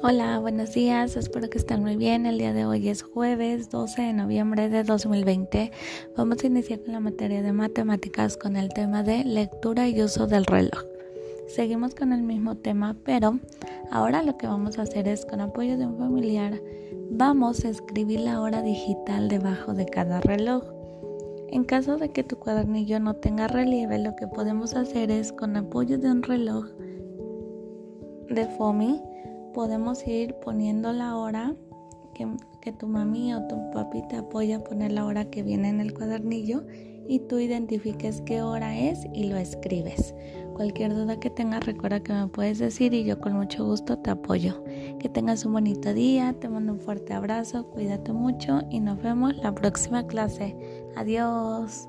Hola, buenos días, espero que estén muy bien. El día de hoy es jueves 12 de noviembre de 2020. Vamos a iniciar con la materia de matemáticas con el tema de lectura y uso del reloj. Seguimos con el mismo tema, pero ahora lo que vamos a hacer es con apoyo de un familiar, vamos a escribir la hora digital debajo de cada reloj. En caso de que tu cuadernillo no tenga relieve, lo que podemos hacer es con apoyo de un reloj de FOMI, podemos ir poniendo la hora que, que, tu mami o tu papi te apoya a poner la hora que viene en el cuadernillo y tú identifiques qué hora es y lo escribes. Cualquier duda que tengas recuerda que me puedes decir y yo con mucho gusto te apoyo. Que tengas un bonito día, te mando un fuerte abrazo, cuídate mucho y nos vemos la próxima clase. Adiós.